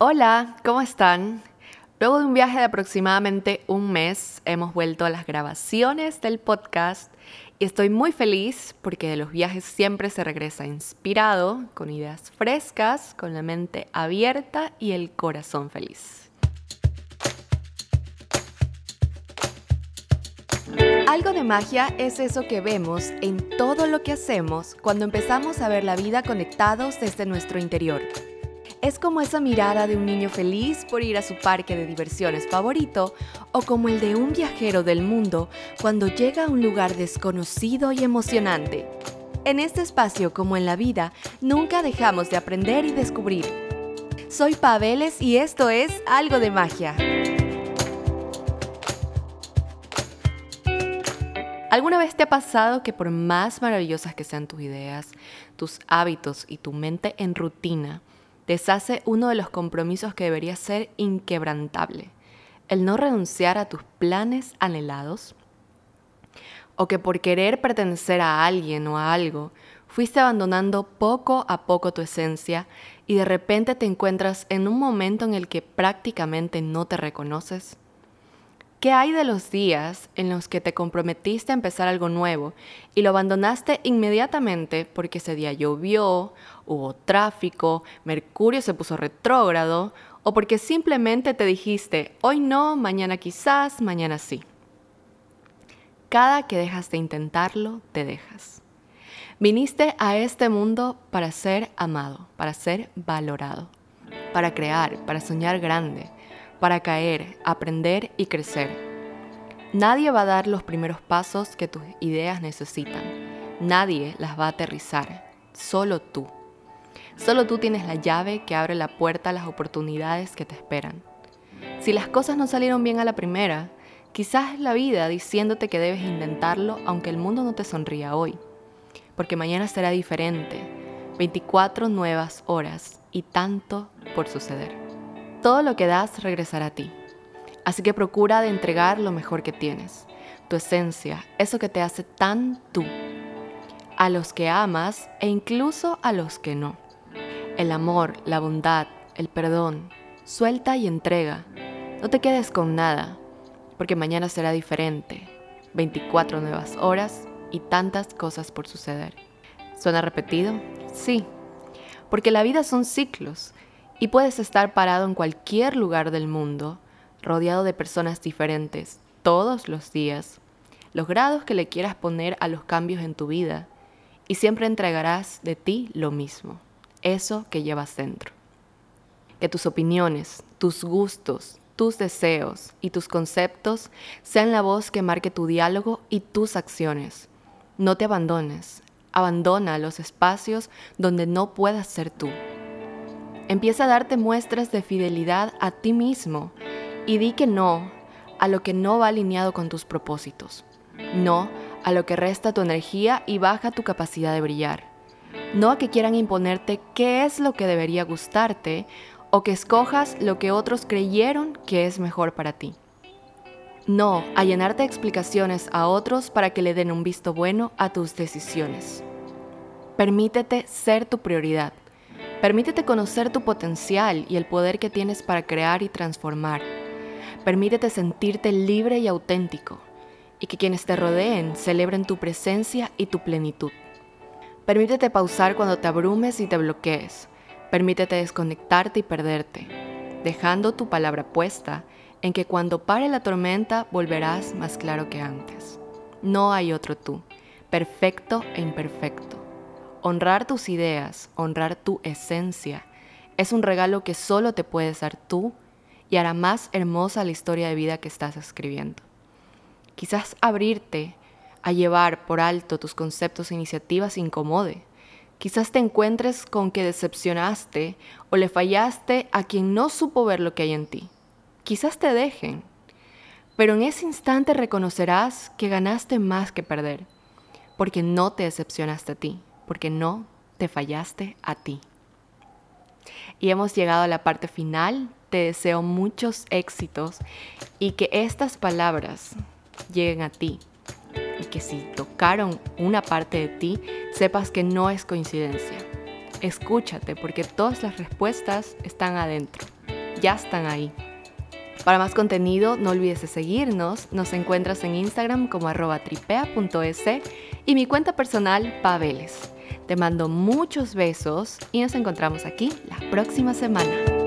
Hola, ¿cómo están? Luego de un viaje de aproximadamente un mes, hemos vuelto a las grabaciones del podcast y estoy muy feliz porque de los viajes siempre se regresa inspirado, con ideas frescas, con la mente abierta y el corazón feliz. Algo de magia es eso que vemos en todo lo que hacemos cuando empezamos a ver la vida conectados desde nuestro interior. Es como esa mirada de un niño feliz por ir a su parque de diversiones favorito o como el de un viajero del mundo cuando llega a un lugar desconocido y emocionante. En este espacio, como en la vida, nunca dejamos de aprender y descubrir. Soy Paveles y esto es Algo de Magia. ¿Alguna vez te ha pasado que por más maravillosas que sean tus ideas, tus hábitos y tu mente en rutina, deshace uno de los compromisos que debería ser inquebrantable, el no renunciar a tus planes anhelados, o que por querer pertenecer a alguien o a algo, fuiste abandonando poco a poco tu esencia y de repente te encuentras en un momento en el que prácticamente no te reconoces. ¿Qué hay de los días en los que te comprometiste a empezar algo nuevo y lo abandonaste inmediatamente porque ese día llovió, hubo tráfico, Mercurio se puso retrógrado o porque simplemente te dijiste, hoy no, mañana quizás, mañana sí? Cada que dejas de intentarlo, te dejas. Viniste a este mundo para ser amado, para ser valorado, para crear, para soñar grande para caer, aprender y crecer. Nadie va a dar los primeros pasos que tus ideas necesitan. Nadie las va a aterrizar. Solo tú. Solo tú tienes la llave que abre la puerta a las oportunidades que te esperan. Si las cosas no salieron bien a la primera, quizás la vida diciéndote que debes intentarlo aunque el mundo no te sonría hoy. Porque mañana será diferente. 24 nuevas horas y tanto por suceder. Todo lo que das regresará a ti. Así que procura de entregar lo mejor que tienes, tu esencia, eso que te hace tan tú, a los que amas e incluso a los que no. El amor, la bondad, el perdón, suelta y entrega. No te quedes con nada, porque mañana será diferente. 24 nuevas horas y tantas cosas por suceder. ¿Suena repetido? Sí, porque la vida son ciclos y puedes estar parado en cualquier lugar del mundo, rodeado de personas diferentes, todos los días, los grados que le quieras poner a los cambios en tu vida, y siempre entregarás de ti lo mismo, eso que llevas dentro. Que tus opiniones, tus gustos, tus deseos y tus conceptos sean la voz que marque tu diálogo y tus acciones. No te abandones, abandona los espacios donde no puedas ser tú. Empieza a darte muestras de fidelidad a ti mismo y di que no a lo que no va alineado con tus propósitos. No a lo que resta tu energía y baja tu capacidad de brillar. No a que quieran imponerte qué es lo que debería gustarte o que escojas lo que otros creyeron que es mejor para ti. No a llenarte explicaciones a otros para que le den un visto bueno a tus decisiones. Permítete ser tu prioridad. Permítete conocer tu potencial y el poder que tienes para crear y transformar. Permítete sentirte libre y auténtico y que quienes te rodeen celebren tu presencia y tu plenitud. Permítete pausar cuando te abrumes y te bloquees. Permítete desconectarte y perderte, dejando tu palabra puesta en que cuando pare la tormenta volverás más claro que antes. No hay otro tú, perfecto e imperfecto. Honrar tus ideas, honrar tu esencia, es un regalo que solo te puedes dar tú y hará más hermosa la historia de vida que estás escribiendo. Quizás abrirte a llevar por alto tus conceptos e iniciativas incomode. Quizás te encuentres con que decepcionaste o le fallaste a quien no supo ver lo que hay en ti. Quizás te dejen, pero en ese instante reconocerás que ganaste más que perder, porque no te decepcionaste a ti porque no te fallaste a ti. Y hemos llegado a la parte final. Te deseo muchos éxitos y que estas palabras lleguen a ti. Y que si tocaron una parte de ti, sepas que no es coincidencia. Escúchate porque todas las respuestas están adentro. ya están ahí. Para más contenido, no olvides de seguirnos. Nos encuentras en Instagram como arroba tripea.es y mi cuenta personal, Paveles. Te mando muchos besos y nos encontramos aquí la próxima semana.